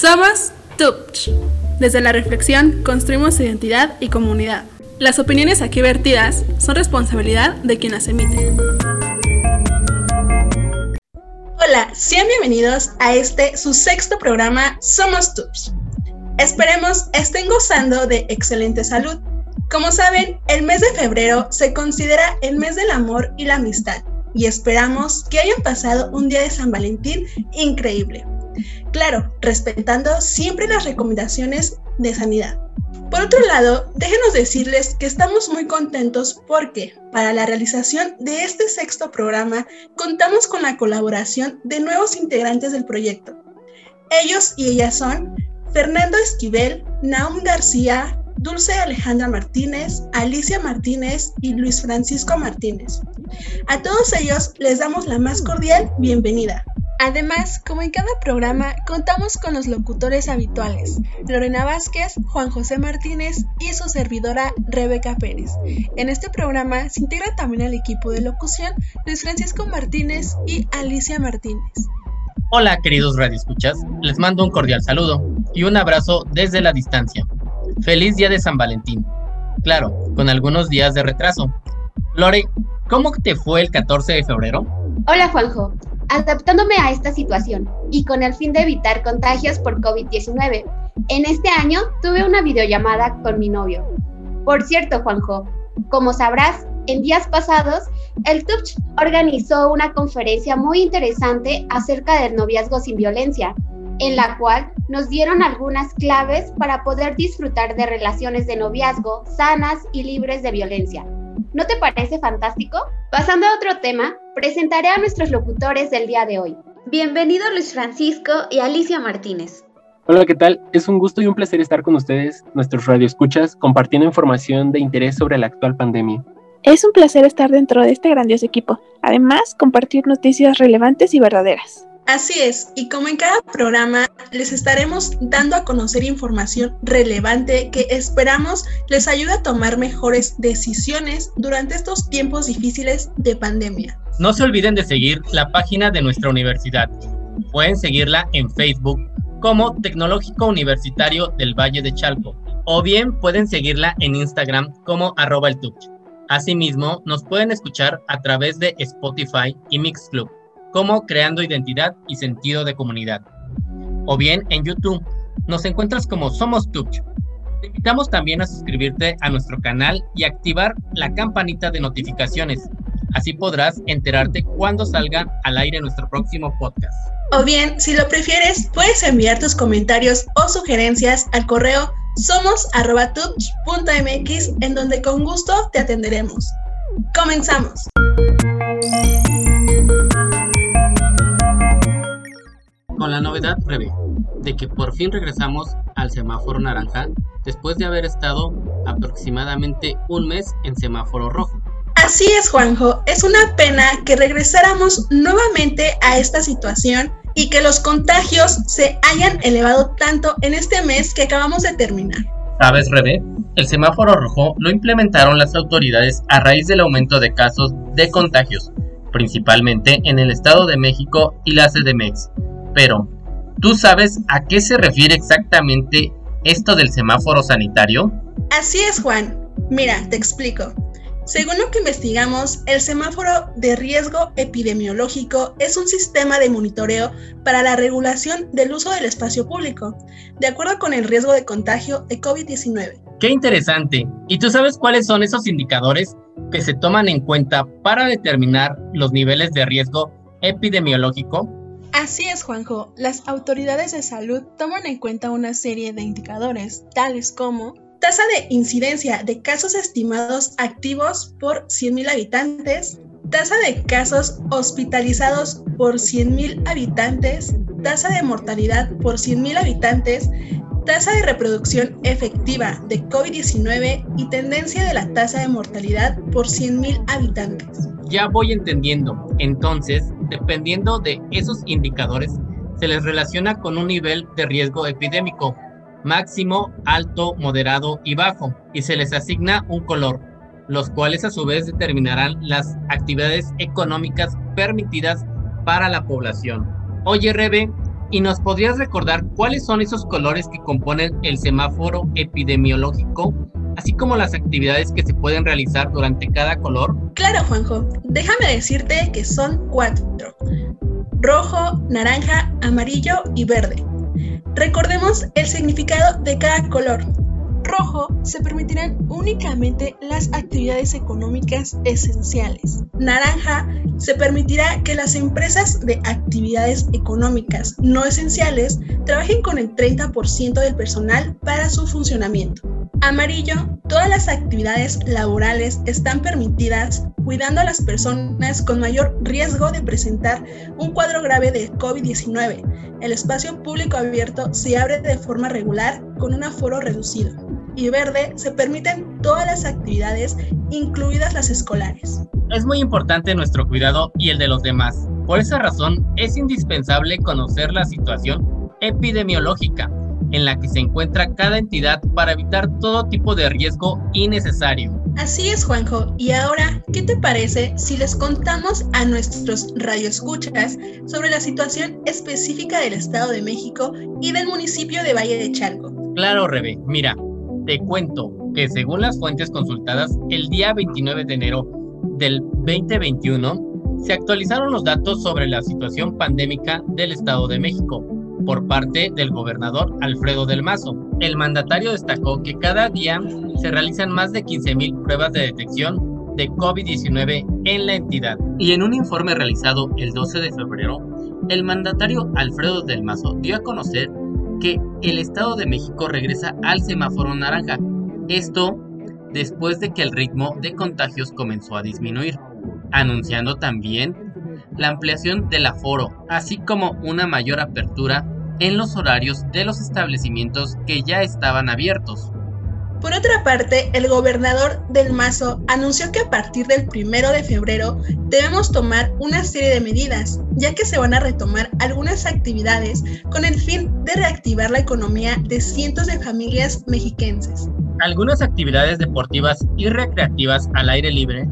Somos TUPCH. Desde la reflexión construimos identidad y comunidad. Las opiniones aquí vertidas son responsabilidad de quien las emite. Hola, sean bienvenidos a este su sexto programa Somos TUPCH. Esperemos estén gozando de excelente salud. Como saben, el mes de febrero se considera el mes del amor y la amistad y esperamos que hayan pasado un día de San Valentín increíble. Claro, respetando siempre las recomendaciones de sanidad. Por otro lado, déjenos decirles que estamos muy contentos porque para la realización de este sexto programa contamos con la colaboración de nuevos integrantes del proyecto. Ellos y ellas son Fernando Esquivel, Naum García, Dulce Alejandra Martínez, Alicia Martínez y Luis Francisco Martínez. A todos ellos les damos la más cordial bienvenida. Además, como en cada programa, contamos con los locutores habituales, Lorena Vázquez, Juan José Martínez y su servidora Rebeca Pérez. En este programa se integra también el equipo de locución Luis Francisco Martínez y Alicia Martínez. Hola queridos radioescuchas, les mando un cordial saludo y un abrazo desde la distancia. Feliz día de San Valentín. Claro, con algunos días de retraso. Lore, ¿cómo te fue el 14 de febrero? Hola Juanjo, adaptándome a esta situación y con el fin de evitar contagios por COVID-19. En este año tuve una videollamada con mi novio. Por cierto, Juanjo, como sabrás, en días pasados, el TUPCH organizó una conferencia muy interesante acerca del noviazgo sin violencia, en la cual nos dieron algunas claves para poder disfrutar de relaciones de noviazgo sanas y libres de violencia. ¿No te parece fantástico? Pasando a otro tema, presentaré a nuestros locutores del día de hoy. Bienvenido Luis Francisco y Alicia Martínez. Hola, ¿qué tal? Es un gusto y un placer estar con ustedes, nuestros radioescuchas, compartiendo información de interés sobre la actual pandemia. Es un placer estar dentro de este grandioso equipo. Además, compartir noticias relevantes y verdaderas. Así es, y como en cada programa les estaremos dando a conocer información relevante que esperamos les ayude a tomar mejores decisiones durante estos tiempos difíciles de pandemia. No se olviden de seguir la página de nuestra universidad. Pueden seguirla en Facebook como Tecnológico Universitario del Valle de Chalco o bien pueden seguirla en Instagram como arroba el Asimismo, nos pueden escuchar a través de Spotify y Mixclub como creando identidad y sentido de comunidad. O bien en YouTube nos encuentras como Somos Tuch. Te invitamos también a suscribirte a nuestro canal y activar la campanita de notificaciones. Así podrás enterarte cuando salga al aire nuestro próximo podcast. O bien, si lo prefieres, puedes enviar tus comentarios o sugerencias al correo somos.tuch.mx en donde con gusto te atenderemos. Comenzamos. Con la novedad breve de que por fin regresamos al semáforo naranja después de haber estado aproximadamente un mes en semáforo rojo. Así es, Juanjo. Es una pena que regresáramos nuevamente a esta situación y que los contagios se hayan elevado tanto en este mes que acabamos de terminar. ¿Sabes, Rebe? El semáforo rojo lo implementaron las autoridades a raíz del aumento de casos de contagios, principalmente en el Estado de México y la CDMX, pero, ¿tú sabes a qué se refiere exactamente esto del semáforo sanitario? Así es, Juan. Mira, te explico. Según lo que investigamos, el semáforo de riesgo epidemiológico es un sistema de monitoreo para la regulación del uso del espacio público, de acuerdo con el riesgo de contagio de COVID-19. Qué interesante. ¿Y tú sabes cuáles son esos indicadores que se toman en cuenta para determinar los niveles de riesgo epidemiológico? Así es, Juanjo. Las autoridades de salud toman en cuenta una serie de indicadores, tales como tasa de incidencia de casos estimados activos por 100.000 habitantes, tasa de casos hospitalizados por 100.000 habitantes, tasa de mortalidad por 100.000 habitantes, tasa de reproducción efectiva de COVID-19 y tendencia de la tasa de mortalidad por 100.000 habitantes. Ya voy entendiendo. Entonces, dependiendo de esos indicadores, se les relaciona con un nivel de riesgo epidémico, máximo, alto, moderado y bajo, y se les asigna un color, los cuales a su vez determinarán las actividades económicas permitidas para la población. Oye, Rebe, ¿y nos podrías recordar cuáles son esos colores que componen el semáforo epidemiológico, así como las actividades que se pueden realizar durante cada color? Claro, Juanjo. Déjame decirte que son cuatro. Rojo, naranja, amarillo y verde. Recordemos el significado de cada color rojo se permitirán únicamente las actividades económicas esenciales. Naranja se permitirá que las empresas de actividades económicas no esenciales trabajen con el 30% del personal para su funcionamiento. Amarillo, todas las actividades laborales están permitidas cuidando a las personas con mayor riesgo de presentar un cuadro grave de COVID-19. El espacio público abierto se abre de forma regular con un aforo reducido y verde se permiten todas las actividades, incluidas las escolares. Es muy importante nuestro cuidado y el de los demás. Por esa razón, es indispensable conocer la situación epidemiológica en la que se encuentra cada entidad para evitar todo tipo de riesgo innecesario. Así es, Juanjo. Y ahora, ¿qué te parece si les contamos a nuestros radioescuchas sobre la situación específica del Estado de México y del municipio de Valle de Chalco? Claro, Rebe. Mira, te cuento que según las fuentes consultadas, el día 29 de enero del 2021 se actualizaron los datos sobre la situación pandémica del Estado de México por parte del gobernador Alfredo del Mazo. El mandatario destacó que cada día se realizan más de 15.000 pruebas de detección de COVID-19 en la entidad. Y en un informe realizado el 12 de febrero, el mandatario Alfredo del Mazo dio a conocer que el Estado de México regresa al semáforo naranja. Esto después de que el ritmo de contagios comenzó a disminuir, anunciando también la ampliación del aforo, así como una mayor apertura en los horarios de los establecimientos que ya estaban abiertos. Por otra parte, el gobernador del Mazo anunció que a partir del primero de febrero debemos tomar una serie de medidas, ya que se van a retomar algunas actividades con el fin de reactivar la economía de cientos de familias mexiquenses. Algunas actividades deportivas y recreativas al aire libre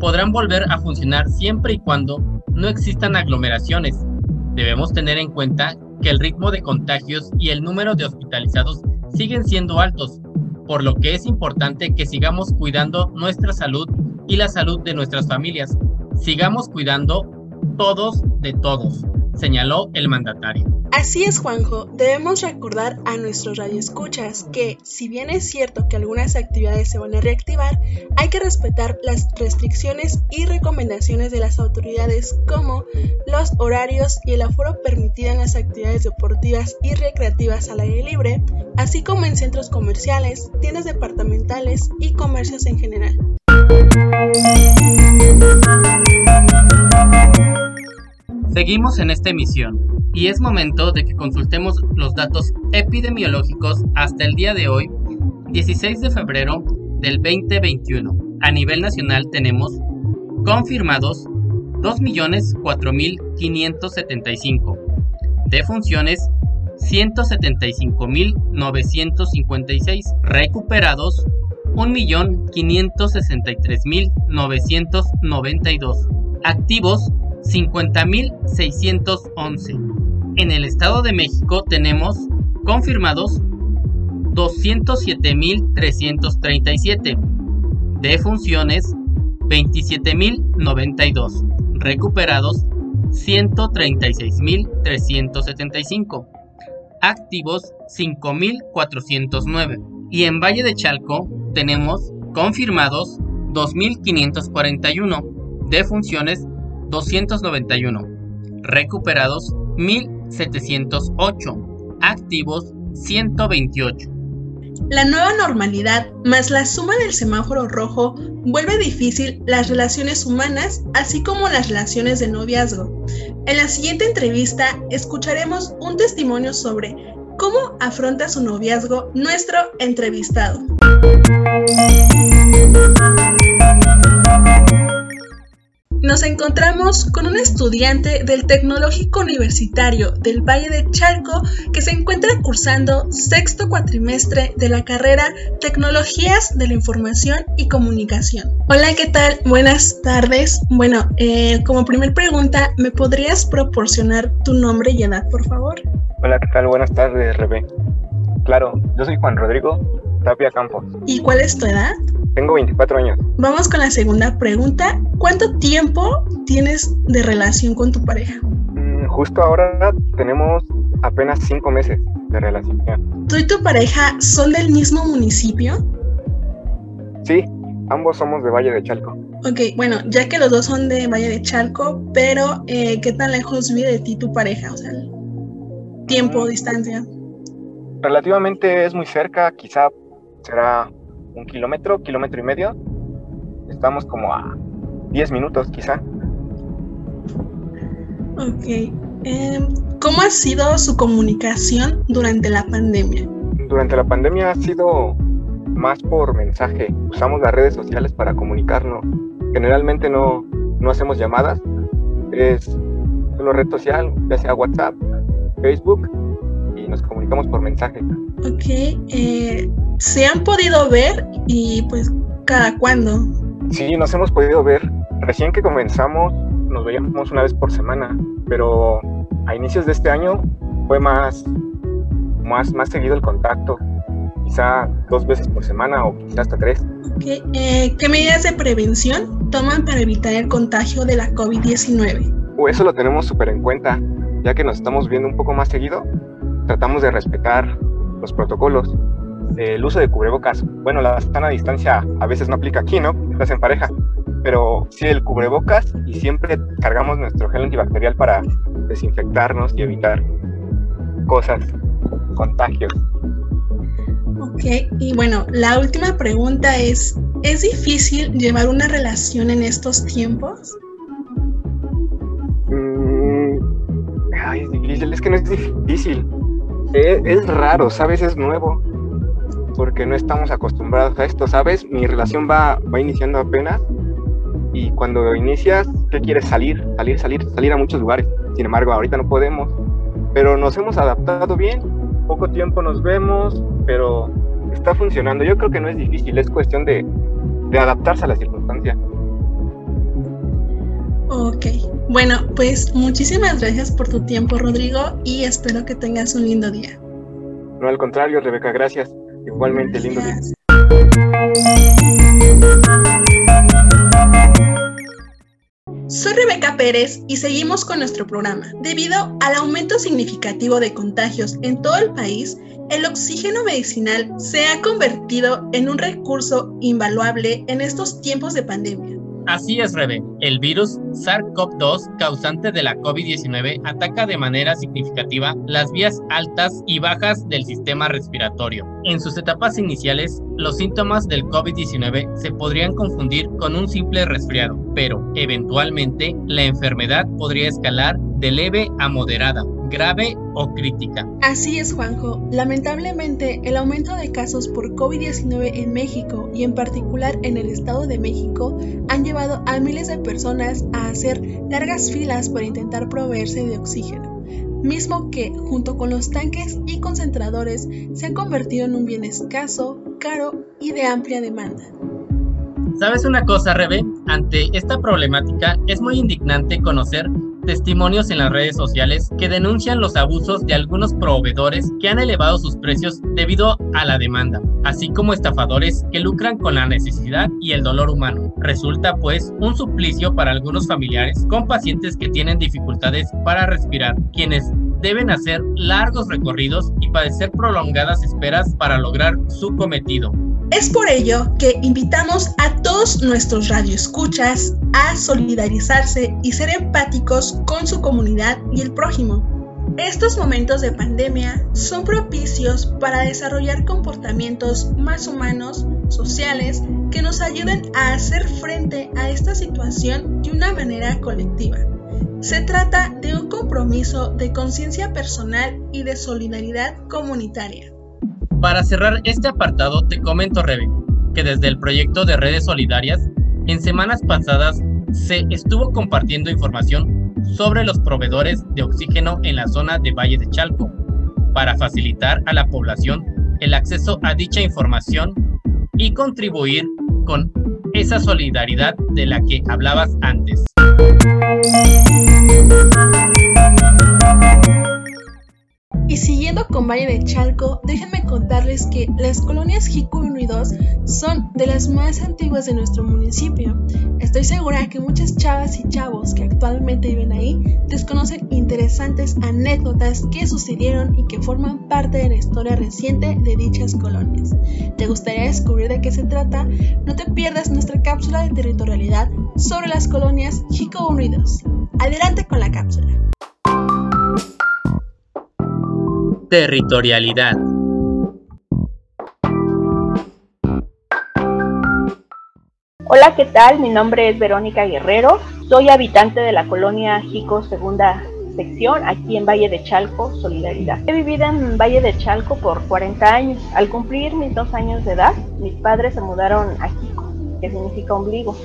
podrán volver a funcionar siempre y cuando no existan aglomeraciones. Debemos tener en cuenta que el ritmo de contagios y el número de hospitalizados siguen siendo altos por lo que es importante que sigamos cuidando nuestra salud y la salud de nuestras familias. Sigamos cuidando todos de todos, señaló el mandatario. Así es, Juanjo. Debemos recordar a nuestros radioescuchas que, si bien es cierto que algunas actividades se van a reactivar, hay que respetar las restricciones y recomendaciones de las autoridades como los horarios y el aforo permitido en las actividades deportivas y recreativas al aire libre, así como en centros comerciales, tiendas departamentales y comercios en general. Seguimos en esta emisión y es momento de que consultemos los datos epidemiológicos hasta el día de hoy, 16 de febrero del 2021. A nivel nacional tenemos confirmados 2.004.575, defunciones 175.956, recuperados 1.563.992, activos 50.611. En el Estado de México tenemos confirmados 207.337. Defunciones 27.092. Recuperados 136.375. Activos 5.409. Y en Valle de Chalco tenemos confirmados 2.541. Defunciones 291, recuperados 1708, activos 128. La nueva normalidad más la suma del semáforo rojo vuelve difícil las relaciones humanas, así como las relaciones de noviazgo. En la siguiente entrevista escucharemos un testimonio sobre cómo afronta su noviazgo nuestro entrevistado. Nos encontramos con un estudiante del Tecnológico Universitario del Valle de Chalco que se encuentra cursando sexto cuatrimestre de la carrera Tecnologías de la Información y Comunicación. Hola, ¿qué tal? Buenas tardes. Bueno, eh, como primer pregunta, ¿me podrías proporcionar tu nombre y edad, por favor? Hola, ¿qué tal? Buenas tardes, Rebe. Claro, yo soy Juan Rodrigo Tapia Campos. ¿Y cuál es tu edad? Tengo 24 años. Vamos con la segunda pregunta. ¿Cuánto tiempo tienes de relación con tu pareja? Mm, justo ahora tenemos apenas 5 meses de relación. ¿Tú y tu pareja son del mismo municipio? Sí, ambos somos de Valle de Chalco. Ok, bueno, ya que los dos son de Valle de Chalco, pero eh, ¿qué tan lejos vive de ti tu pareja? O sea, tiempo, mm. distancia. Relativamente es muy cerca, quizá será un kilómetro, kilómetro y medio. Estamos como a 10 minutos quizá. Ok. Em, ¿Cómo ha sido su comunicación durante la pandemia? Durante la pandemia ha sido más por mensaje. Usamos las redes sociales para comunicarnos. Generalmente no, no hacemos llamadas. Es solo red social, ya sea WhatsApp, Facebook, nos comunicamos por mensaje. Ok. Eh, ¿Se han podido ver y pues cada cuándo? Sí, nos hemos podido ver. Recién que comenzamos nos veíamos una vez por semana, pero a inicios de este año fue más, más, más seguido el contacto, quizá dos veces por semana o quizá hasta tres. Okay. Eh, ¿Qué medidas de prevención toman para evitar el contagio de la COVID-19? Pues eso lo tenemos súper en cuenta, ya que nos estamos viendo un poco más seguido, tratamos de respetar los protocolos el uso de cubrebocas. Bueno, la sana distancia a veces no aplica aquí, ¿no? Estás en pareja. Pero sí el cubrebocas y siempre cargamos nuestro gel antibacterial para desinfectarnos y evitar cosas, contagios. Ok, y bueno, la última pregunta es, ¿es difícil llevar una relación en estos tiempos? Mm, ay, es difícil, es que no es difícil. Es, es raro, ¿sabes? Es nuevo porque no estamos acostumbrados a esto, ¿sabes? Mi relación va, va iniciando apenas y cuando inicias, ¿qué quieres? Salir, salir, salir, salir a muchos lugares. Sin embargo, ahorita no podemos, pero nos hemos adaptado bien, poco tiempo nos vemos, pero está funcionando. Yo creo que no es difícil, es cuestión de, de adaptarse a la circunstancia. Ok, bueno, pues muchísimas gracias por tu tiempo, Rodrigo, y espero que tengas un lindo día. No, al contrario, Rebeca, gracias. Igualmente, lindo día. Soy Rebeca Pérez y seguimos con nuestro programa. Debido al aumento significativo de contagios en todo el país, el oxígeno medicinal se ha convertido en un recurso invaluable en estos tiempos de pandemia. Así es, Rebe. El virus SARS-CoV-2, causante de la COVID-19, ataca de manera significativa las vías altas y bajas del sistema respiratorio. En sus etapas iniciales, los síntomas del COVID-19 se podrían confundir con un simple resfriado, pero eventualmente la enfermedad podría escalar de leve a moderada, grave o crítica. Así es, Juanjo. Lamentablemente, el aumento de casos por COVID-19 en México y en particular en el Estado de México han llevado a miles de personas a hacer largas filas para intentar proveerse de oxígeno, mismo que, junto con los tanques y concentradores, se han convertido en un bien escaso, caro y de amplia demanda. ¿Sabes una cosa, Rebe? Ante esta problemática es muy indignante conocer testimonios en las redes sociales que denuncian los abusos de algunos proveedores que han elevado sus precios debido a la demanda, así como estafadores que lucran con la necesidad y el dolor humano. Resulta pues un suplicio para algunos familiares con pacientes que tienen dificultades para respirar, quienes deben hacer largos recorridos y padecer prolongadas esperas para lograr su cometido. Es por ello que invitamos a todos nuestros radioescuchas a solidarizarse y ser empáticos con su comunidad y el prójimo. Estos momentos de pandemia son propicios para desarrollar comportamientos más humanos, sociales, que nos ayuden a hacer frente a esta situación de una manera colectiva. Se trata de un compromiso de conciencia personal y de solidaridad comunitaria. Para cerrar este apartado, te comento, Rebe, que desde el proyecto de redes solidarias, en semanas pasadas se estuvo compartiendo información sobre los proveedores de oxígeno en la zona de Valle de Chalco para facilitar a la población el acceso a dicha información y contribuir con esa solidaridad de la que hablabas antes. Thank you. Y siguiendo con Valle de Chalco, déjenme contarles que las colonias Jico 1 y 2 son de las más antiguas de nuestro municipio. Estoy segura que muchas chavas y chavos que actualmente viven ahí desconocen interesantes anécdotas que sucedieron y que forman parte de la historia reciente de dichas colonias. ¿Te gustaría descubrir de qué se trata? No te pierdas nuestra cápsula de territorialidad sobre las colonias Jico 1 y 2. Adelante con la cápsula. Territorialidad. Hola, ¿qué tal? Mi nombre es Verónica Guerrero. Soy habitante de la colonia Jico Segunda Sección, aquí en Valle de Chalco, Solidaridad. He vivido en Valle de Chalco por 40 años. Al cumplir mis dos años de edad, mis padres se mudaron a Jico, que significa ombligo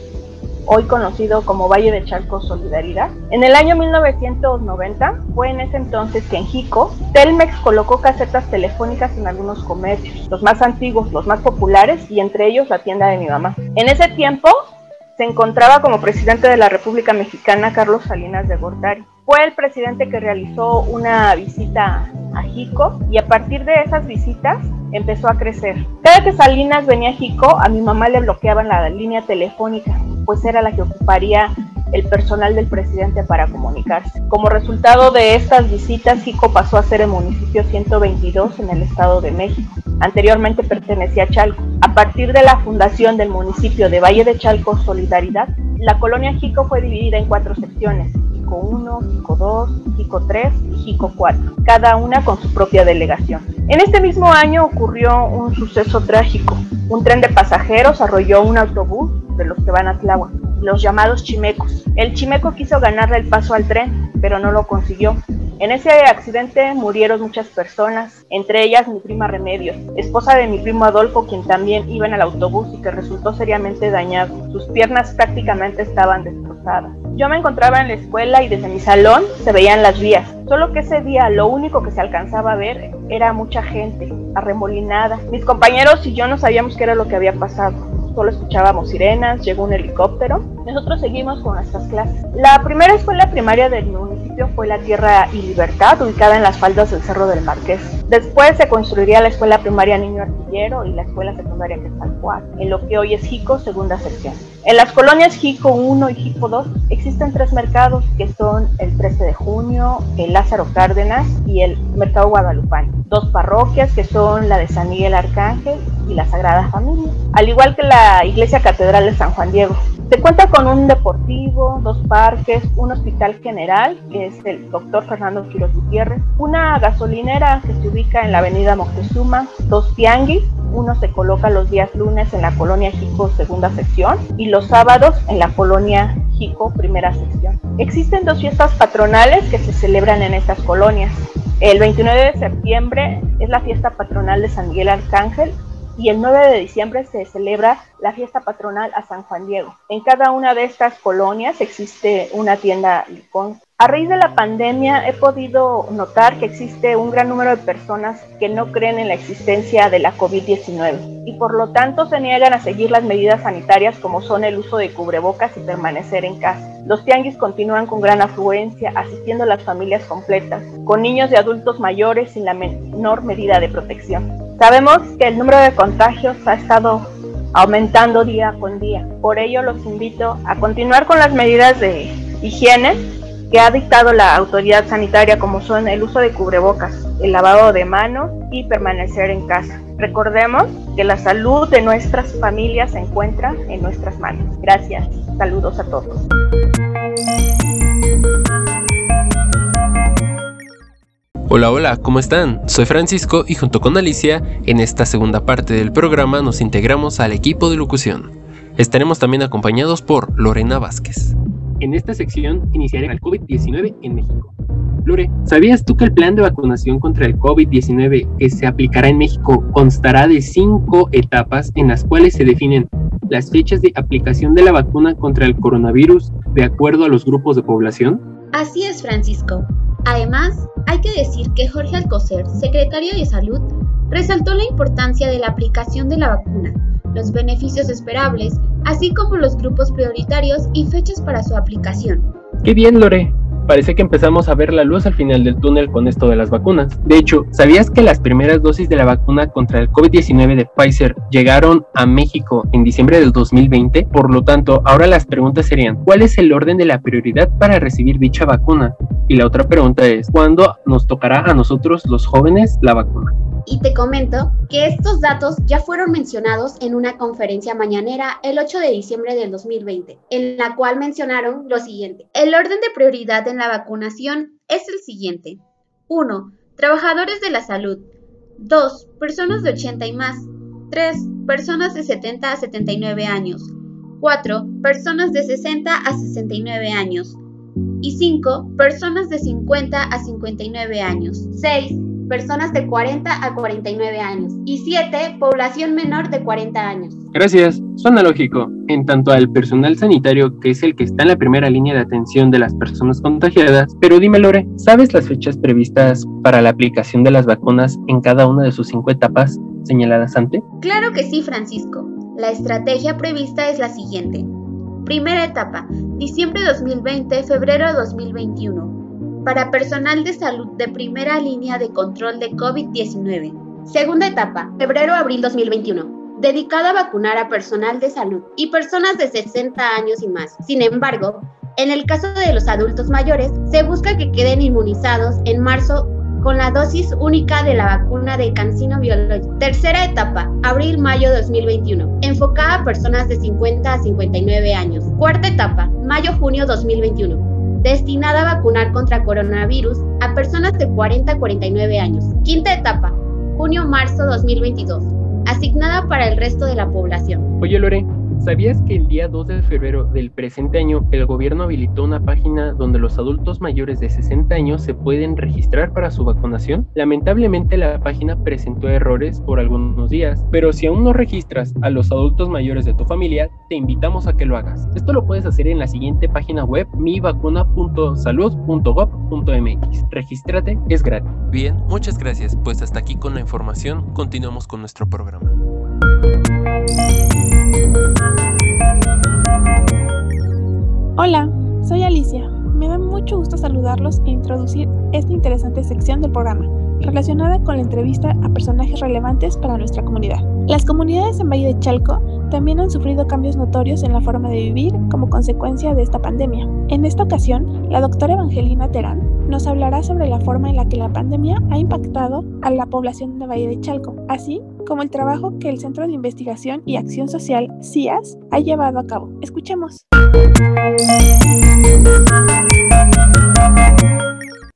hoy conocido como Valle de Chalco Solidaridad. En el año 1990 fue en ese entonces que en Jico, Telmex colocó casetas telefónicas en algunos comercios, los más antiguos, los más populares y entre ellos la tienda de mi mamá. En ese tiempo se encontraba como presidente de la República Mexicana Carlos Salinas de Gortari. Fue el presidente que realizó una visita a Jico y a partir de esas visitas empezó a crecer. Cada que Salinas venía a Jico, a mi mamá le bloqueaban la línea telefónica, pues era la que ocuparía el personal del presidente para comunicarse. Como resultado de estas visitas, Jico pasó a ser el municipio 122 en el Estado de México. Anteriormente pertenecía a Chalco. A partir de la fundación del municipio de Valle de Chalco Solidaridad, la colonia Jico fue dividida en cuatro secciones, Jico 1, Jico 2, Jico 3 y Jico 4, cada una con su propia delegación. En este mismo año ocurrió un suceso trágico. Un tren de pasajeros arrolló un autobús de los que van a Tláhuac, los llamados chimecos. El chimeco quiso ganarle el paso al tren, pero no lo consiguió. En ese accidente murieron muchas personas, entre ellas mi prima Remedios, esposa de mi primo Adolfo, quien también iba en el autobús y que resultó seriamente dañado. Sus piernas prácticamente estaban destrozadas. Yo me encontraba en la escuela y desde mi salón se veían las vías, solo que ese día lo único que se alcanzaba a ver era mucha gente, arremolinada. Mis compañeros y yo no sabíamos qué era lo que había pasado solo escuchábamos sirenas, llegó un helicóptero. Nosotros seguimos con nuestras clases. La primera escuela primaria del municipio fue la Tierra y Libertad, ubicada en las faldas del Cerro del Marqués. Después se construiría la escuela primaria Niño Artillero y la escuela secundaria Quetzalcoatl, en lo que hoy es Jico, segunda sección. En las colonias Jico 1 y Jico 2 existen tres mercados que son el 13 de junio, el Lázaro Cárdenas y el Mercado Guadalupano. Dos parroquias que son la de San Miguel Arcángel y la Sagrada Familia, al igual que la Iglesia Catedral de San Juan Diego. Se cuenta con un deportivo, dos parques, un hospital general, que es el Dr. Fernando Quiroz Gutiérrez, una gasolinera que se ubica en la avenida Moctezuma, dos tianguis, uno se coloca los días lunes en la colonia Jico segunda sección y los sábados en la colonia Jico primera sección. Existen dos fiestas patronales que se celebran en estas colonias. El 29 de septiembre es la fiesta patronal de San Miguel Arcángel y el 9 de diciembre se celebra la fiesta patronal a San Juan Diego. En cada una de estas colonias existe una tienda Licón. A raíz de la pandemia he podido notar que existe un gran número de personas que no creen en la existencia de la COVID-19 y por lo tanto se niegan a seguir las medidas sanitarias como son el uso de cubrebocas y permanecer en casa. Los tianguis continúan con gran afluencia, asistiendo a las familias completas, con niños y adultos mayores sin la menor medida de protección. Sabemos que el número de contagios ha estado aumentando día con día. Por ello los invito a continuar con las medidas de higiene que ha dictado la autoridad sanitaria como son el uso de cubrebocas, el lavado de manos y permanecer en casa. Recordemos que la salud de nuestras familias se encuentra en nuestras manos. Gracias. Saludos a todos. Hola, hola, ¿cómo están? Soy Francisco y junto con Alicia, en esta segunda parte del programa nos integramos al equipo de locución. Estaremos también acompañados por Lorena Vázquez. En esta sección iniciaré el COVID-19 en México. Lore, ¿sabías tú que el plan de vacunación contra el COVID-19 que se aplicará en México constará de cinco etapas en las cuales se definen las fechas de aplicación de la vacuna contra el coronavirus de acuerdo a los grupos de población? Así es, Francisco. Además, hay que decir que Jorge Alcocer, secretario de Salud, resaltó la importancia de la aplicación de la vacuna, los beneficios esperables, así como los grupos prioritarios y fechas para su aplicación. ¡Qué bien, Lore! Parece que empezamos a ver la luz al final del túnel con esto de las vacunas. De hecho, ¿sabías que las primeras dosis de la vacuna contra el COVID-19 de Pfizer llegaron a México en diciembre del 2020? Por lo tanto, ahora las preguntas serían, ¿cuál es el orden de la prioridad para recibir dicha vacuna? Y la otra pregunta es, ¿cuándo nos tocará a nosotros los jóvenes la vacuna? Y te comento que estos datos ya fueron mencionados en una conferencia mañanera el 8 de diciembre del 2020, en la cual mencionaron lo siguiente. El orden de prioridad en la vacunación es el siguiente. 1. Trabajadores de la salud. 2. Personas de 80 y más. 3. Personas de 70 a 79 años. 4. Personas de 60 a 69 años. Y 5. Personas de 50 a 59 años. 6 personas de 40 a 49 años y 7, población menor de 40 años. Gracias, suena lógico. En tanto al personal sanitario, que es el que está en la primera línea de atención de las personas contagiadas, pero dime Lore, ¿sabes las fechas previstas para la aplicación de las vacunas en cada una de sus cinco etapas señaladas antes? Claro que sí, Francisco. La estrategia prevista es la siguiente. Primera etapa, diciembre 2020, febrero 2021 para personal de salud de primera línea de control de COVID-19. Segunda etapa, febrero-abril 2021 dedicada a vacunar a personal de salud y personas de 60 años y más. Sin embargo, en el caso de los adultos mayores, se busca que queden inmunizados en marzo con la dosis única de la vacuna de Cancino Biológico. Tercera etapa, abril-mayo 2021, enfocada a personas de 50 a 59 años. Cuarta etapa, mayo-junio 2021 destinada a vacunar contra coronavirus a personas de 40 a 49 años. Quinta etapa, junio-marzo 2022, asignada para el resto de la población. Oye Lore, ¿Sabías que el día 2 de febrero del presente año el gobierno habilitó una página donde los adultos mayores de 60 años se pueden registrar para su vacunación? Lamentablemente la página presentó errores por algunos días, pero si aún no registras a los adultos mayores de tu familia, te invitamos a que lo hagas. Esto lo puedes hacer en la siguiente página web mivacuna.salud.gov.mx. Regístrate, es gratis. Bien, muchas gracias. Pues hasta aquí con la información, continuamos con nuestro programa. Hola, soy Alicia. Me da mucho gusto saludarlos e introducir esta interesante sección del programa, relacionada con la entrevista a personajes relevantes para nuestra comunidad. Las comunidades en Valle de Chalco también han sufrido cambios notorios en la forma de vivir como consecuencia de esta pandemia. En esta ocasión, la doctora Evangelina Terán nos hablará sobre la forma en la que la pandemia ha impactado a la población de Valle de Chalco, así como el trabajo que el Centro de Investigación y Acción Social, CIAS, ha llevado a cabo. Escuchemos.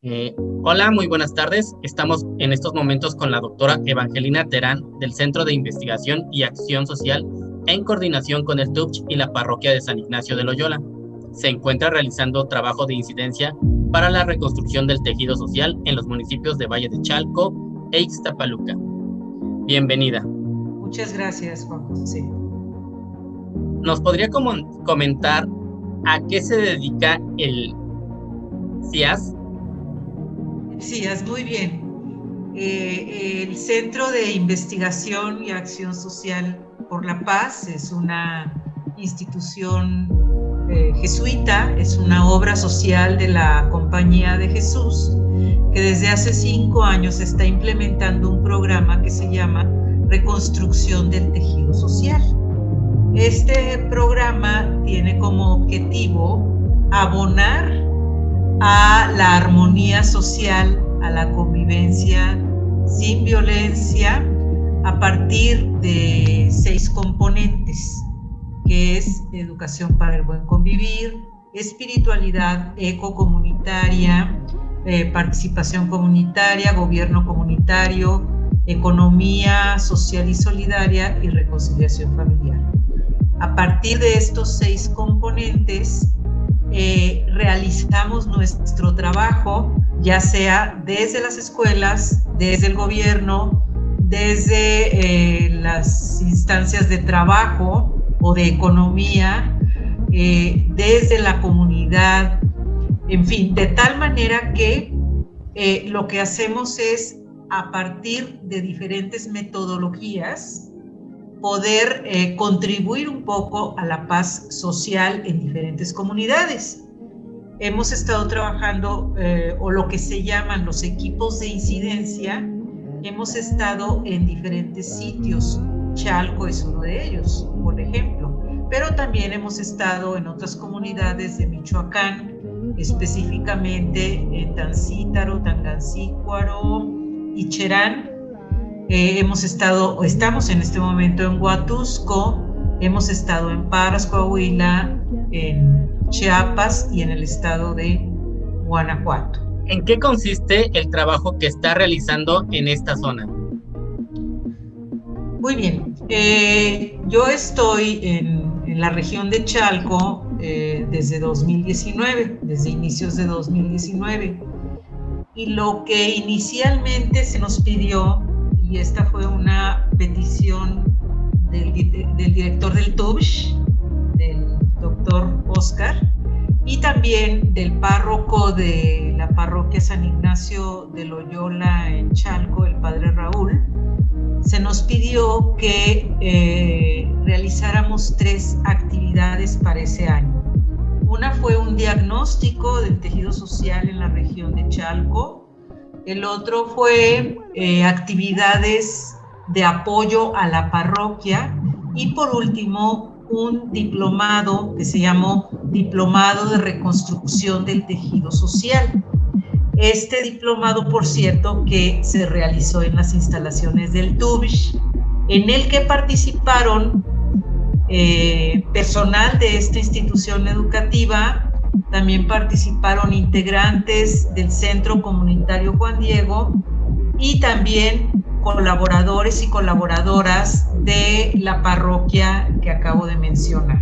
Eh, hola, muy buenas tardes. Estamos en estos momentos con la doctora Evangelina Terán del Centro de Investigación y Acción Social en coordinación con el TUPCH y la parroquia de San Ignacio de Loyola. Se encuentra realizando trabajo de incidencia para la reconstrucción del tejido social en los municipios de Valle de Chalco e Ixtapaluca. Bienvenida. Muchas gracias, Juan José. ¿Nos podría comentar a qué se dedica el CIAS? CIAS, muy bien. Eh, el Centro de Investigación y Acción Social por la Paz es una institución eh, jesuita, es una obra social de la Compañía de Jesús que desde hace cinco años está implementando un programa que se llama Reconstrucción del Tejido Social. Este programa tiene como objetivo abonar a la armonía social, a la convivencia sin violencia, a partir de seis componentes, que es educación para el buen convivir, espiritualidad ecocomunitaria, eh, participación comunitaria, gobierno comunitario, economía social y solidaria y reconciliación familiar. A partir de estos seis componentes, eh, realizamos nuestro trabajo, ya sea desde las escuelas, desde el gobierno, desde eh, las instancias de trabajo o de economía eh, desde la comunidad, en fin, de tal manera que eh, lo que hacemos es, a partir de diferentes metodologías, poder eh, contribuir un poco a la paz social en diferentes comunidades. Hemos estado trabajando, o lo que se llaman los equipos de incidencia, hemos estado en diferentes sitios. Chalco es uno de ellos, por ejemplo, pero también hemos estado en otras comunidades de Michoacán, específicamente en Tancítaro, Tangancícuaro y Cherán. Eh, hemos estado, estamos en este momento en Huatusco, hemos estado en Parras, Coahuila, en Chiapas y en el estado de Guanajuato. ¿En qué consiste el trabajo que está realizando en esta zona? Muy bien, eh, yo estoy en, la región de Chalco eh, desde 2019, desde inicios de 2019. Y lo que inicialmente se nos pidió, y esta fue una petición del, del director del TUBSH, del doctor Oscar, y también del párroco de la parroquia San Ignacio de Loyola en Chalco, el padre Raúl, se nos pidió que eh, realizáramos tres actividades para ese año. Una fue un diagnóstico del tejido social en la región de Chalco. El otro fue eh, actividades de apoyo a la parroquia. Y por último, un diplomado que se llamó Diplomado de Reconstrucción del Tejido Social. Este diplomado, por cierto, que se realizó en las instalaciones del TUBISH, en el que participaron eh, personal de esta institución educativa, también participaron integrantes del Centro Comunitario Juan Diego y también colaboradores y colaboradoras de la parroquia que acabo de mencionar.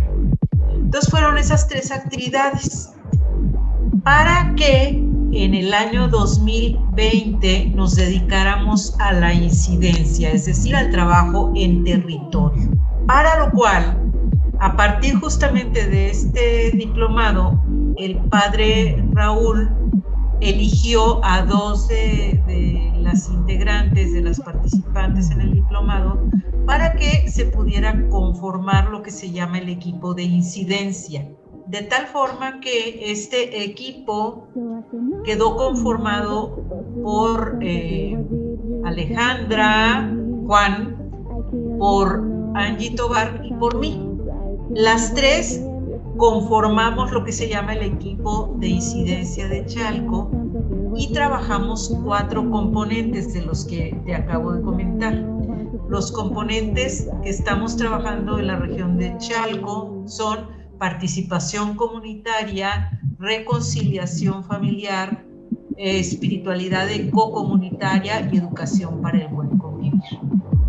Entonces fueron esas tres actividades para que en el año 2020 nos dedicáramos a la incidencia, es decir, al trabajo en territorio. Para lo cual, a partir justamente de este diplomado, el padre Raúl eligió a dos de, las integrantes, de las participantes en el diplomado, para que se pudiera conformar lo que se llama el equipo de incidencia. De tal forma que este equipo quedó conformado por eh, Alejandra, Juan, por Angie Tobar y por mí. Las tres conformamos lo que se llama el equipo de incidencia de Chalco y trabajamos cuatro componentes de los que te acabo de comentar. Los componentes que estamos trabajando en la región de Chalco son participación comunitaria, reconciliación familiar, espiritualidad ecocomunitaria y educación para el buen convivir.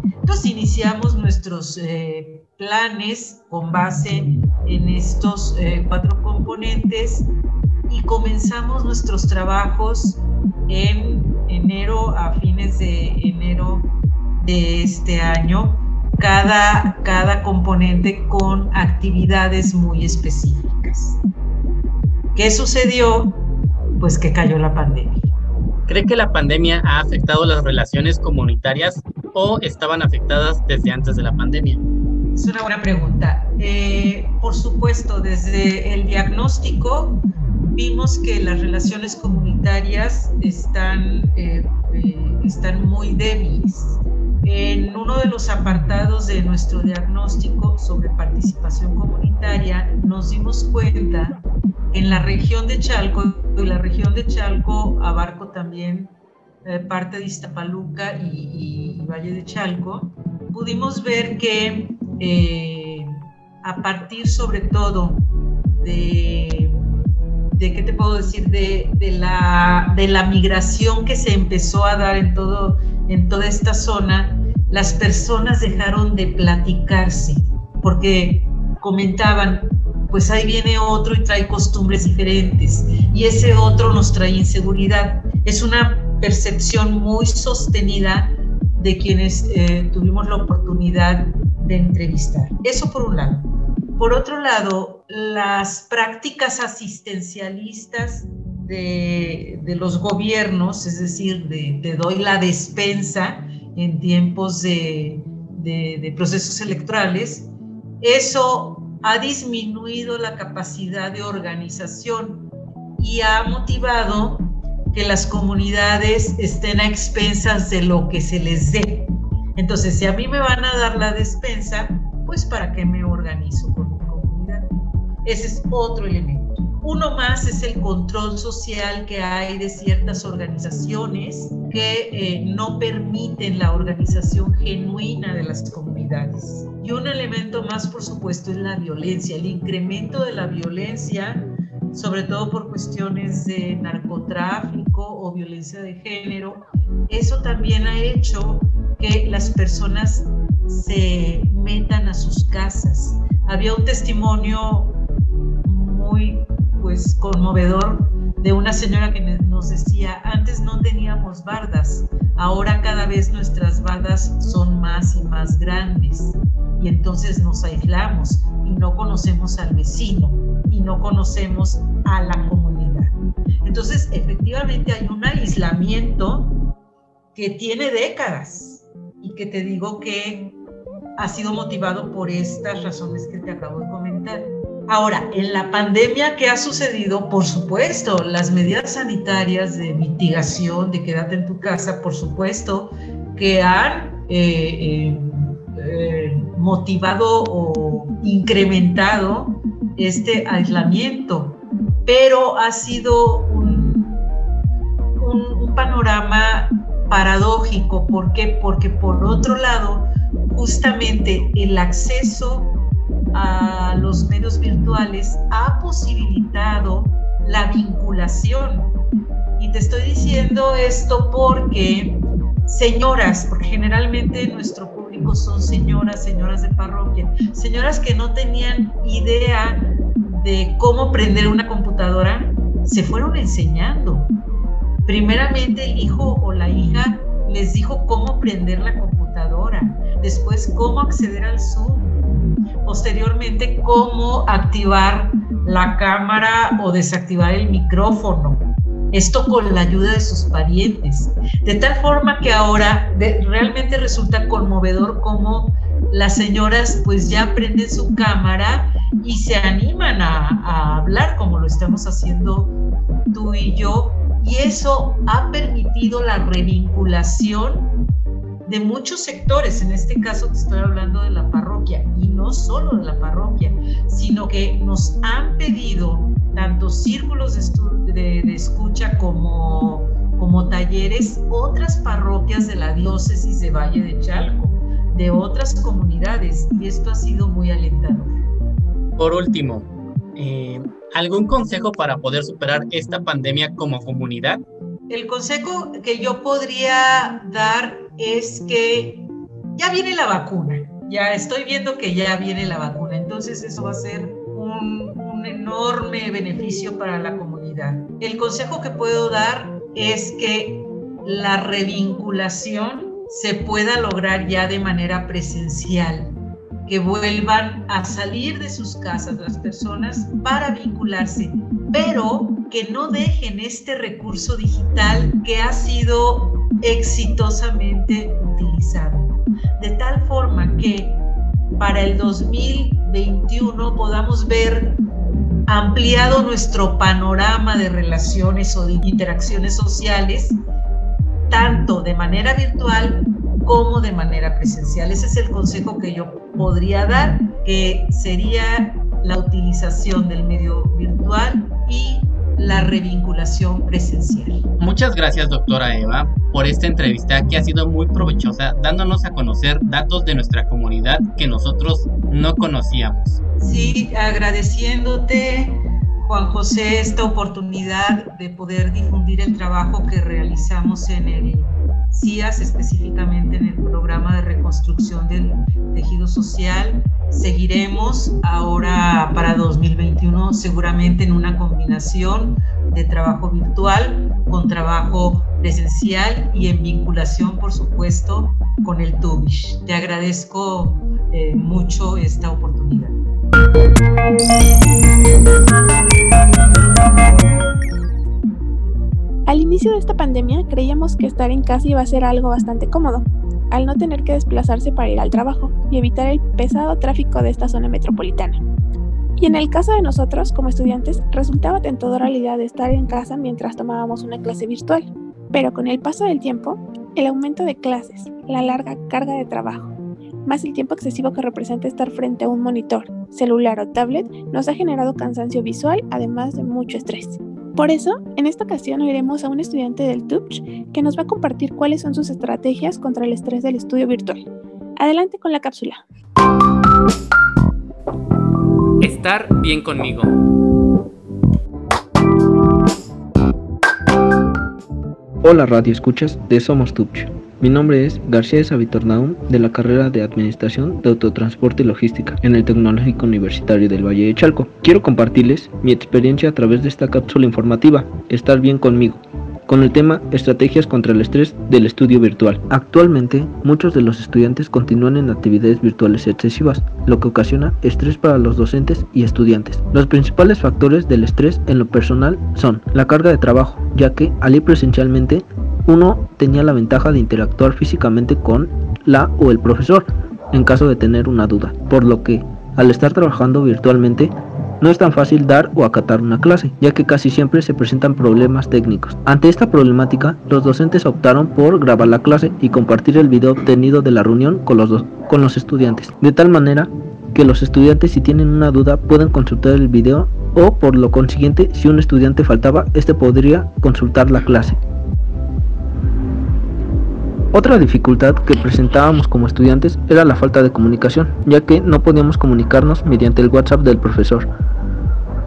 Entonces iniciamos nuestros eh, planes con base en estos eh, cuatro componentes y comenzamos nuestros trabajos en enero, a fines de enero de este año, cada, cada componente con actividades muy específicas. ¿Qué sucedió? Pues que cayó la pandemia. ¿Cree que la pandemia ha afectado las relaciones comunitarias o estaban afectadas desde antes de la pandemia? Es una buena pregunta. Eh, por supuesto, desde el diagnóstico vimos que las relaciones comunitarias están, eh, eh, están muy débiles. En uno de los apartados de nuestro diagnóstico sobre participación comunitaria nos dimos cuenta en la región de Chalco, y la región de Chalco abarco también parte de Iztapaluca y Valle de Chalco, pudimos ver que eh, a partir sobre todo de, de ¿qué te puedo decir? De, de, la, de la migración que se empezó a dar en, todo, en toda esta zona, las personas dejaron de platicarse, porque comentaban, pues ahí viene otro y trae costumbres diferentes, y ese otro nos trae inseguridad. Es una percepción muy sostenida de quienes eh, tuvimos la oportunidad de entrevistar. Eso por un lado. Por otro lado, las prácticas asistencialistas de, los gobiernos, es decir, de, te doy la despensa en tiempos de, de procesos electorales, eso ha disminuido la capacidad de organización y ha motivado que las comunidades estén a expensas de lo que se les dé. Entonces, si a mí me van a dar la despensa, pues ¿para qué me organizo con mi comunidad? Ese es otro elemento. Uno más es el control social que hay de ciertas organizaciones que eh, no permiten la organización genuina de las comunidades. Y un elemento más, por supuesto, es la violencia, el incremento de la violencia, sobre todo por cuestiones de narcotráfico o violencia de género. Eso también ha hecho que las personas se metan a sus casas. Había un testimonio muy pues conmovedor de una señora que nos decía, antes no teníamos bardas, ahora cada vez nuestras bardas son más y más grandes y entonces nos aislamos y no conocemos al vecino y no conocemos a la comunidad. Entonces, efectivamente hay un aislamiento que tiene décadas y que te digo que ha sido motivado por estas razones que te acabo de comentar. Ahora, en la pandemia, ¿qué ha sucedido? Por supuesto, las medidas sanitarias de mitigación, de quédate en tu casa, por supuesto, que han eh, eh, eh, motivado o incrementado este aislamiento, pero ha sido un, un panorama paradójico. ¿Por qué? Porque por otro lado, justamente el acceso a los medios virtuales ha posibilitado la vinculación. Y te estoy diciendo esto porque señoras, porque generalmente nuestro público son señoras, señoras de parroquia, señoras que no tenían idea de cómo prender una computadora, se fueron enseñando. Primeramente el hijo o la hija les dijo cómo prender la computadora, después cómo acceder al Zoom, posteriormente cómo activar la cámara o desactivar el micrófono. Esto con la ayuda de sus parientes. De tal forma que ahora realmente resulta conmovedor cómo las señoras pues ya prenden su cámara y se animan a, a hablar como lo estamos haciendo tú y yo. Y eso ha permitido la revinculación de muchos sectores, en este caso te estoy hablando de la parroquia, y no solo de la parroquia, sino que nos han pedido tanto círculos de, escucha como, como talleres, otras parroquias de la diócesis de Valle de Chalco, de otras comunidades, y esto ha sido muy alentador. Por último, eh, ¿algún consejo para poder superar esta pandemia como comunidad? El consejo que yo podría dar es que ya viene la vacuna, ya estoy viendo que ya viene la vacuna, entonces eso va a ser un, enorme beneficio para la comunidad. El consejo que puedo dar es que la revinculación se pueda lograr ya de manera presencial, que vuelvan a salir de sus casas las personas para vincularse, pero que no dejen este recurso digital que ha sido exitosamente utilizado. De tal forma que para el 2021 podamos ver ampliado nuestro panorama de relaciones o de interacciones sociales, tanto de manera virtual como de manera presencial. Ese es el consejo que yo podría dar, que sería la utilización del medio virtual y la revinculación presencial. Muchas gracias, doctora Eva, por esta entrevista que ha sido muy provechosa, dándonos a conocer datos de nuestra comunidad que nosotros no conocíamos. Sí, agradeciéndote, Juan José, esta oportunidad de poder difundir el trabajo que realizamos en el CIAS, específicamente en el programa de reconstrucción del tejido social. Seguiremos ahora para 2021 seguramente en una combinación de trabajo virtual con trabajo presencial y en vinculación, por supuesto, con el TUBISH. Te agradezco eh, mucho esta oportunidad. Al inicio de esta pandemia creíamos que estar en casa iba a ser algo bastante cómodo, al no tener que desplazarse para ir al trabajo y evitar el pesado tráfico de esta zona metropolitana. Y en el caso de nosotros, como estudiantes, resultaba tentadora la idea de estar en casa mientras tomábamos una clase virtual. Pero con el paso del tiempo, el aumento de clases, la larga carga de trabajo, más el tiempo excesivo que representa estar frente a un monitor, celular o tablet, nos ha generado cansancio visual, además de mucho estrés. Por eso, en esta ocasión oiremos a un estudiante del TUPCH que nos va a compartir cuáles son sus estrategias contra el estrés del estudio virtual. Adelante con la cápsula. Estar bien conmigo. Hola Radio Escuchas de Somos Tupch. Mi nombre es García Savitornaum de la carrera de Administración de Autotransporte y Logística en el Tecnológico Universitario del Valle de Chalco. Quiero compartirles mi experiencia a través de esta cápsula informativa, Estar bien conmigo, con el tema Estrategias contra el estrés del estudio virtual. Actualmente, muchos de los estudiantes continúan en actividades virtuales excesivas, lo que ocasiona estrés para los docentes y estudiantes. Los principales factores del estrés en lo personal son la carga de trabajo, ya que al ir presencialmente, uno tenía la ventaja de interactuar físicamente con la o el profesor en caso de tener una duda, por lo que al estar trabajando virtualmente no es tan fácil dar o acatar una clase, ya que casi siempre se presentan problemas técnicos. Ante esta problemática, los docentes optaron por grabar la clase y compartir el video obtenido de la reunión con los, con los estudiantes, de tal manera que los estudiantes si tienen una duda pueden consultar el video o por lo consiguiente si un estudiante faltaba, este podría consultar la clase. Otra dificultad que presentábamos como estudiantes era la falta de comunicación, ya que no podíamos comunicarnos mediante el WhatsApp del profesor,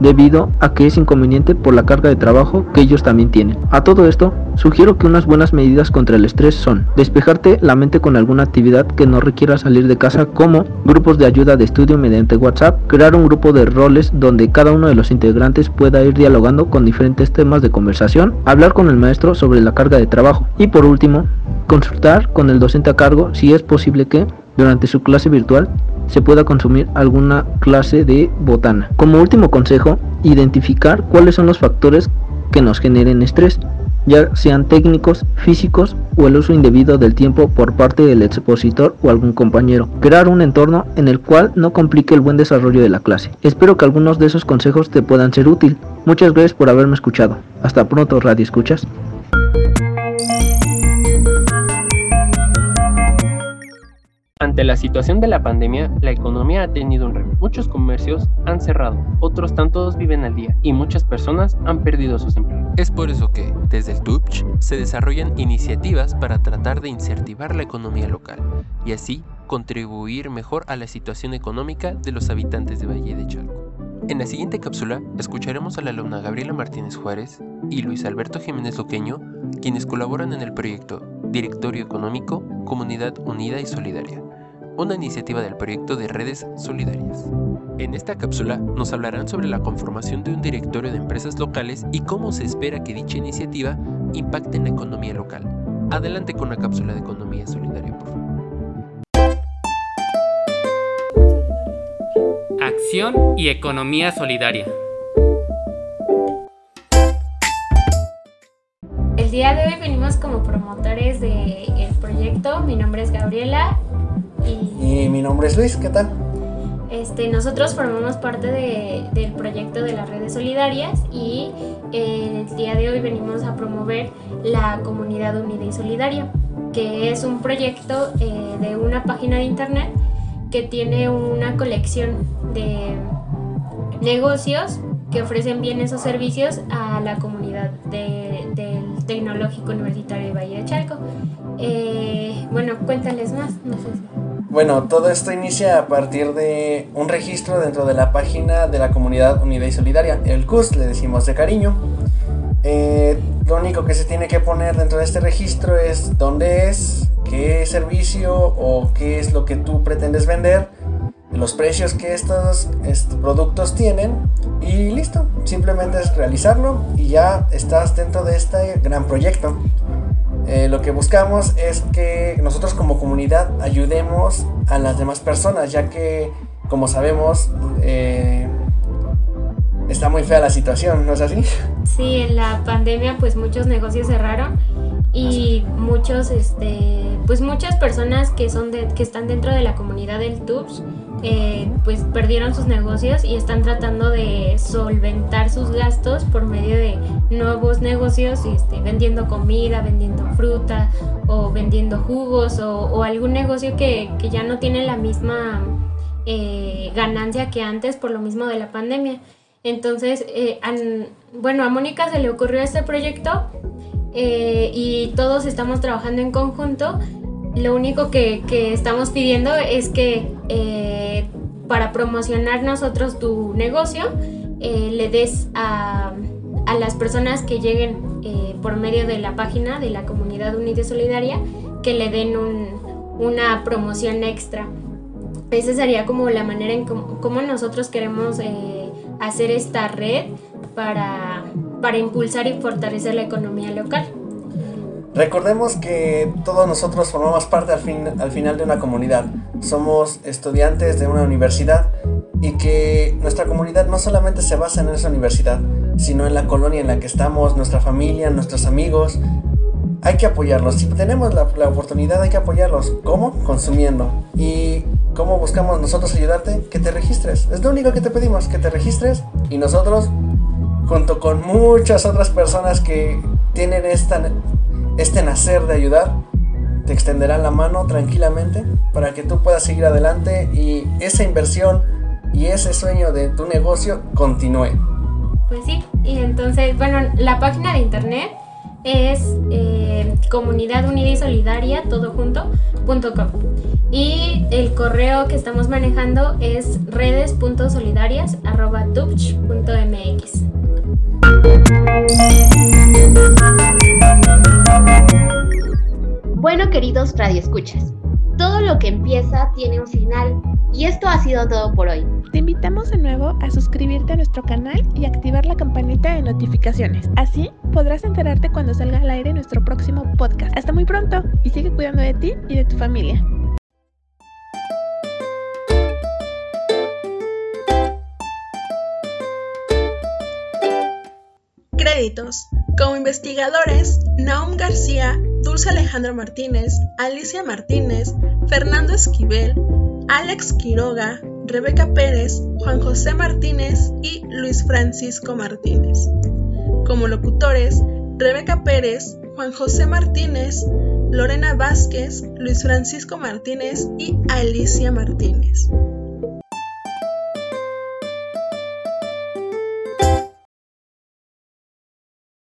debido a que es inconveniente por la carga de trabajo que ellos también tienen. A todo esto, sugiero que unas buenas medidas contra el estrés son despejarte la mente con alguna actividad que no requiera salir de casa como grupos de ayuda de estudio mediante WhatsApp, crear un grupo de roles donde cada uno de los integrantes pueda ir dialogando con diferentes temas de conversación, hablar con el maestro sobre la carga de trabajo y por último, consultar con el docente a cargo si es posible que, durante su clase virtual, se pueda consumir alguna clase de botana. Como último consejo, identificar cuáles son los factores que nos generen estrés, ya sean técnicos, físicos o el uso indebido del tiempo por parte del expositor o algún compañero. Crear un entorno en el cual no complique el buen desarrollo de la clase. Espero que algunos de esos consejos te puedan ser útil. Muchas gracias por haberme escuchado. Hasta pronto, Radio Escuchas. Ante la situación de la pandemia, la economía ha tenido un revés. Muchos comercios han cerrado, otros tantos viven al día y muchas personas han perdido sus empleos. Es por eso que, desde el TUPCH, se desarrollan iniciativas para tratar de incentivar la economía local y así contribuir mejor a la situación económica de los habitantes de Valle de Chalco. En la siguiente cápsula escucharemos a la alumna Gabriela Martínez Juárez y Luis Alberto Jiménez Loqueño, quienes colaboran en el proyecto Directorio Económico, Comunidad Unida y Solidaria, una iniciativa del proyecto de redes solidarias. En esta cápsula nos hablarán sobre la conformación de un directorio de empresas locales y cómo se espera que dicha iniciativa impacte en la economía local. Adelante con la cápsula de economía solidaria, por favor. Acción y economía solidaria. El día de hoy venimos como promotores del proyecto. Mi nombre es Gabriela y, mi nombre es Luis. ¿Qué tal? Este, nosotros formamos parte de, del proyecto de las redes solidarias y el día de hoy venimos a promover la comunidad unida y solidaria, que es un proyecto eh, de una página de internet que tiene una colección de negocios que ofrecen bienes o servicios a la comunidad del Tecnológico Universitario de Valle de Chalco. Eh, bueno, cuéntales más, no sé Bueno, todo esto inicia a partir de un registro dentro de la página de la comunidad unida y solidaria, el CUS, le decimos de cariño. Eh, lo único que se tiene que poner dentro de este registro es dónde es, qué servicio o qué es lo que tú pretendes vender, los precios que estos, productos tienen y listo. Simplemente es realizarlo y ya estás dentro de este gran proyecto. Eh, lo que buscamos es que nosotros como comunidad ayudemos a las demás personas, ya que como sabemos, eh, está muy fea la situación, ¿no es así? Sí, en la pandemia pues muchos negocios cerraron y muchos, este, pues muchas personas que son de, que están dentro de la comunidad del TUBS eh, pues perdieron sus negocios y están tratando de solventar sus gastos por medio de nuevos negocios, este, vendiendo comida, vendiendo fruta o vendiendo jugos o, algún negocio que, ya no tiene la misma eh, ganancia que antes por lo mismo de la pandemia. Entonces, eh, bueno, a Mónica se le ocurrió este proyecto y todos estamos trabajando en conjunto lo único que, estamos pidiendo es que eh, para promocionar nosotros tu negocio, eh, le des a, las personas que lleguen eh, por medio de la página de la comunidad Unida Solidaria, que le den una promoción extra. Esa sería como la manera en cómo, nosotros queremos hacer esta red para, para impulsar y fortalecer la economía local. Recordemos que todos nosotros formamos parte al, fin, al final de una comunidad. Somos estudiantes de una universidad y que nuestra comunidad no solamente se basa en esa universidad, sino en la colonia en la que estamos, nuestra familia, nuestros amigos. Hay que apoyarlos. Si tenemos la, la oportunidad, hay que apoyarlos. ¿Cómo? Consumiendo. ¿Y cómo buscamos nosotros ayudarte? Que te registres. Es lo único que te pedimos, que te registres y nosotros, junto con muchas otras personas que tienen esta este nacer de ayudar te extenderá la mano tranquilamente para que tú puedas seguir adelante y esa inversión y ese sueño de tu negocio continúe. Pues sí, y entonces, bueno, la página de internet es eh, comunidad unida y solidaria, todo junto, Y el correo que estamos manejando es redes.solidarias.touch.mx. Bueno, queridos radioescuchas, todo lo que empieza tiene un final y esto ha sido todo por hoy. Te invitamos de nuevo a suscribirte a nuestro canal y activar la campanita de notificaciones. Así podrás enterarte cuando salga al aire nuestro próximo podcast. Hasta muy pronto y sigue cuidando de ti y de tu familia. Como investigadores, Naum García, Dulce Alejandro Martínez, Alicia Martínez, Fernando Esquivel, Alex Quiroga, Rebeca Pérez, Juan José Martínez y Luis Francisco Martínez. Como locutores, Rebeca Pérez, Juan José Martínez, Lorena Vázquez, Luis Francisco Martínez y Alicia Martínez.